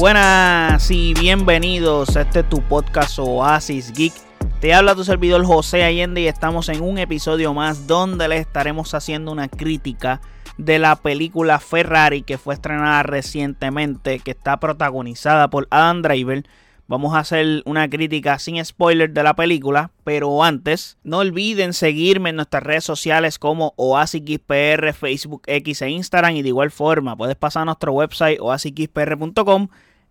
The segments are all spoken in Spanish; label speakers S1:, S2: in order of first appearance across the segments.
S1: Buenas y bienvenidos a este tu podcast Oasis Geek. Te habla tu servidor José Allende y estamos en un episodio más donde le estaremos haciendo una crítica de la película Ferrari que fue estrenada recientemente, que está protagonizada por Adam Driver. Vamos a hacer una crítica sin spoiler de la película, pero antes, no olviden seguirme en nuestras redes sociales como OasisXPR, Facebook, X e Instagram. Y de igual forma, puedes pasar a nuestro website oasisxpr.com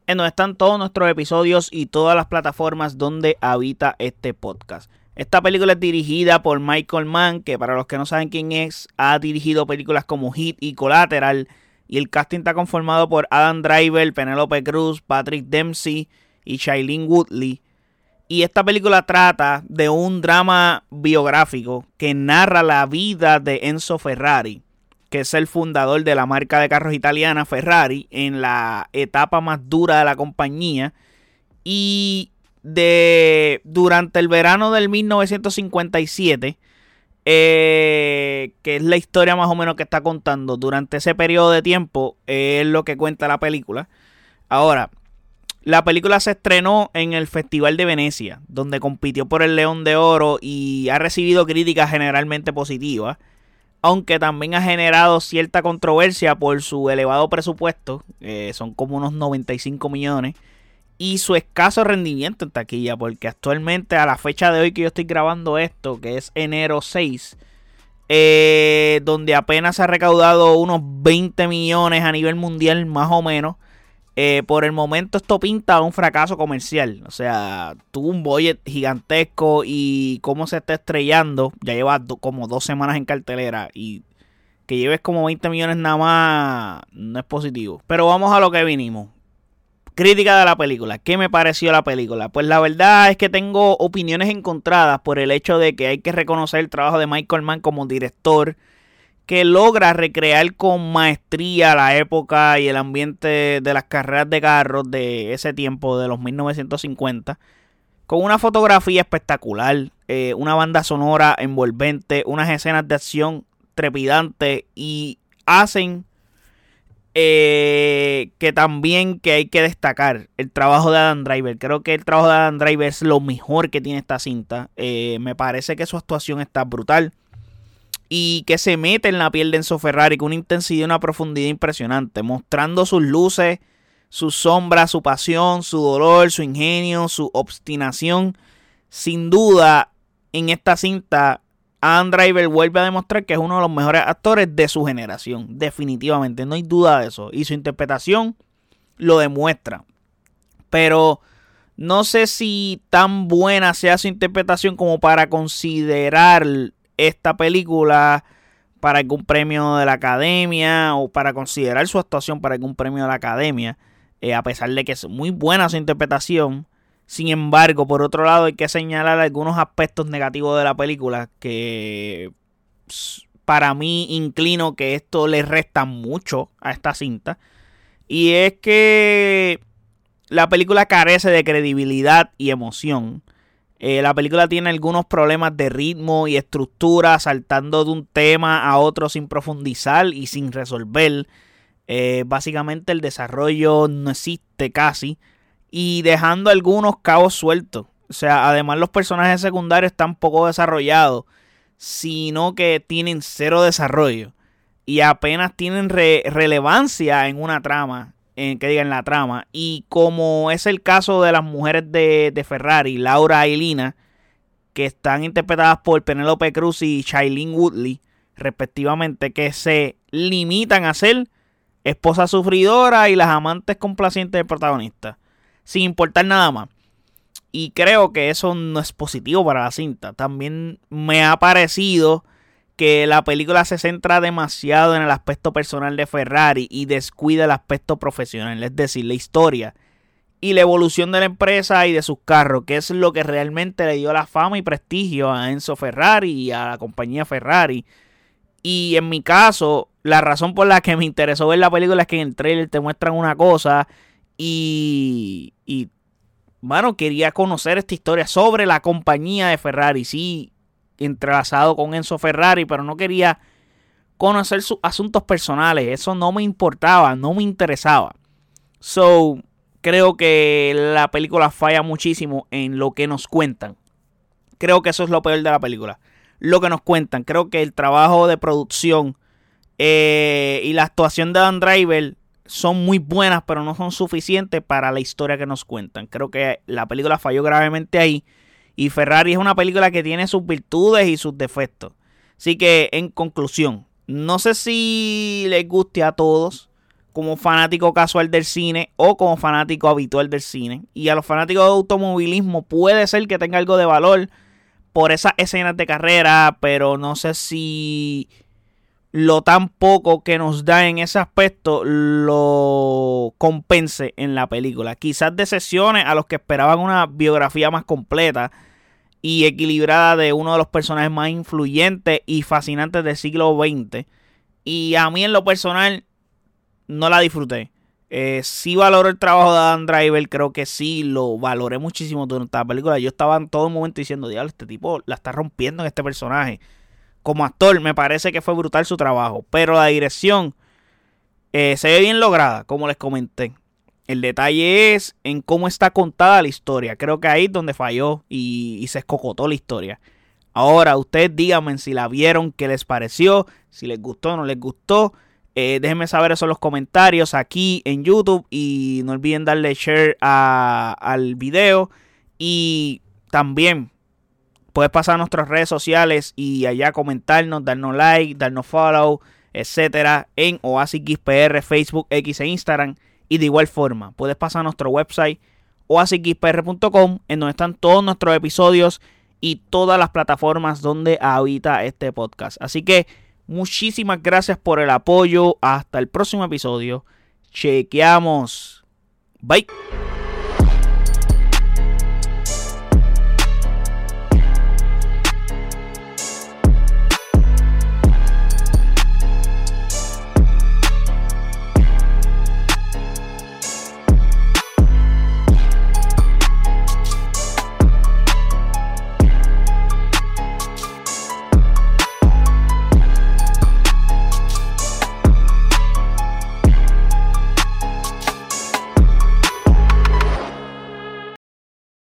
S1: en donde están todos nuestros episodios y todas las plataformas donde habita este podcast. Esta película es dirigida por Michael Mann, que para los que no saben quién es, ha dirigido películas como Hit y Collateral. Y el casting está conformado por Adam Driver, Penelope Cruz, Patrick Dempsey y Shailene Woodley. Y esta película trata de un drama biográfico que narra la vida de Enzo Ferrari que es el fundador de la marca de carros italiana Ferrari en la etapa más dura de la compañía. Y de durante el verano del 1957 eh, que es la historia más o menos que está contando durante ese periodo de tiempo es lo que cuenta la película. Ahora la película se estrenó en el Festival de Venecia, donde compitió por el León de Oro y ha recibido críticas generalmente positivas aunque también ha generado cierta controversia por su elevado presupuesto, son como unos 95 millones, y su escaso rendimiento en taquilla, porque actualmente a la fecha de hoy que yo estoy grabando esto, que es enero 6, eh, donde apenas se ha recaudado unos 20 millones a nivel mundial más o menos, eh, por el momento esto pinta un fracaso comercial. O sea, tuvo un budget gigantesco y cómo se está estrellando. Ya lleva como dos semanas en cartelera y que lleves como 20 millones nada más no es positivo. Pero vamos a lo que vinimos. Crítica de la película. ¿Qué me pareció la película? Pues la verdad es que tengo opiniones encontradas por el hecho de que hay que reconocer el trabajo de Michael Mann como director que logra recrear con maestría la época y el ambiente de las carreras de carros de ese tiempo, de los 1950, con una fotografía espectacular, eh, una banda sonora envolvente, unas escenas de acción trepidantes y hacen eh, que también que hay que destacar el trabajo de Adam Driver. Creo que el trabajo de Adam Driver es lo mejor que tiene esta cinta. Eh, me parece que su actuación está brutal y que se mete en la piel de Enzo Ferrari con una intensidad y una profundidad impresionante, mostrando sus luces, sus sombras, su pasión, su dolor, su ingenio, su obstinación. Sin duda, en esta cinta, Adam Driver vuelve a demostrar que es uno de los mejores actores de su generación. Definitivamente, no hay duda de eso. Y su interpretación lo demuestra. Pero no sé si tan buena sea su interpretación como para considerar esta película para algún premio de la academia o para considerar su actuación para algún premio de la academia, eh, a pesar de que es muy buena su interpretación. Sin embargo, por otro lado, hay que señalar algunos aspectos negativos de la película que para mí inclino que esto le resta mucho a esta cinta. Y es que la película carece de credibilidad y emoción. Eh, la película tiene algunos problemas de ritmo y estructura, saltando de un tema a otro sin profundizar y sin resolver. Eh, básicamente el desarrollo no existe casi y dejando algunos cabos sueltos. O sea, además los personajes secundarios están poco desarrollados, sino que tienen cero desarrollo y apenas tienen relevancia en una trama en, que diga en la trama. Y como es el caso de las mujeres de, de Ferrari, Laura y Lina, que están interpretadas por Penelope Cruz y Shailene Woodley, respectivamente, que se limitan a ser esposa sufridora y las amantes complacientes del protagonista, sin importar nada más. Y creo que eso no es positivo para la cinta. También me ha parecido que la película se centra demasiado en el aspecto personal de Ferrari y descuida el aspecto profesional, es decir, la historia y la evolución de la empresa y de sus carros, que es lo que realmente le dio la fama y prestigio a Enzo Ferrari y a la compañía Ferrari. Y en mi caso, la razón por la que me interesó ver la película es que en el trailer te muestran una cosa y, y bueno, quería conocer esta historia sobre la compañía de Ferrari. Sí, entrelazado con Enzo Ferrari, pero no quería conocer sus asuntos personales. Eso no me importaba, no me interesaba. So, creo que la película falla muchísimo en lo que nos cuentan. Creo que eso es lo peor de la película. Lo que nos cuentan. Creo que el trabajo de producción eh, y la actuación de Dan Driver son muy buenas, pero no son suficientes para la historia que nos cuentan. Creo que la película falló gravemente ahí. Y Ferrari es una película que tiene sus virtudes y sus defectos. Así que, en conclusión, no sé si les guste a todos como fanático casual del cine o como fanático habitual del cine. Y a los fanáticos de automovilismo puede ser que tenga algo de valor por esas escenas de carrera, pero no sé si lo tan poco que nos da en ese aspecto lo compense en la película. Quizás decepcione a los que esperaban una biografía más completa y equilibrada de uno de los personajes más influyentes y fascinantes del siglo XX. Y a mí en lo personal no la disfruté. Eh, sí valoro el trabajo de Adam Driver, creo que sí lo valoré muchísimo durante la película. Yo estaba en todo momento diciendo, diablo, este tipo la está rompiendo en este personaje. Como actor me parece que fue brutal su trabajo, pero la dirección eh, se ve bien lograda, como les comenté. El detalle es en cómo está contada la historia. Creo que ahí es donde falló y, se escocotó la historia. Ahora, ustedes díganme si la vieron, qué les pareció, si les gustó o no les gustó. Eh, déjenme saber eso en los comentarios aquí en YouTube. Y no olviden darle share al video. Y también puedes pasar a nuestras redes sociales y allá comentarnos, darnos like, darnos follow, etcétera, en Oasis PR, Facebook, X e Instagram. Y de igual forma, puedes pasar a nuestro website oasispr.com en donde están todos nuestros episodios y todas las plataformas donde habita este podcast. Así que muchísimas gracias por el apoyo. Hasta el próximo episodio. Chequeamos. Bye.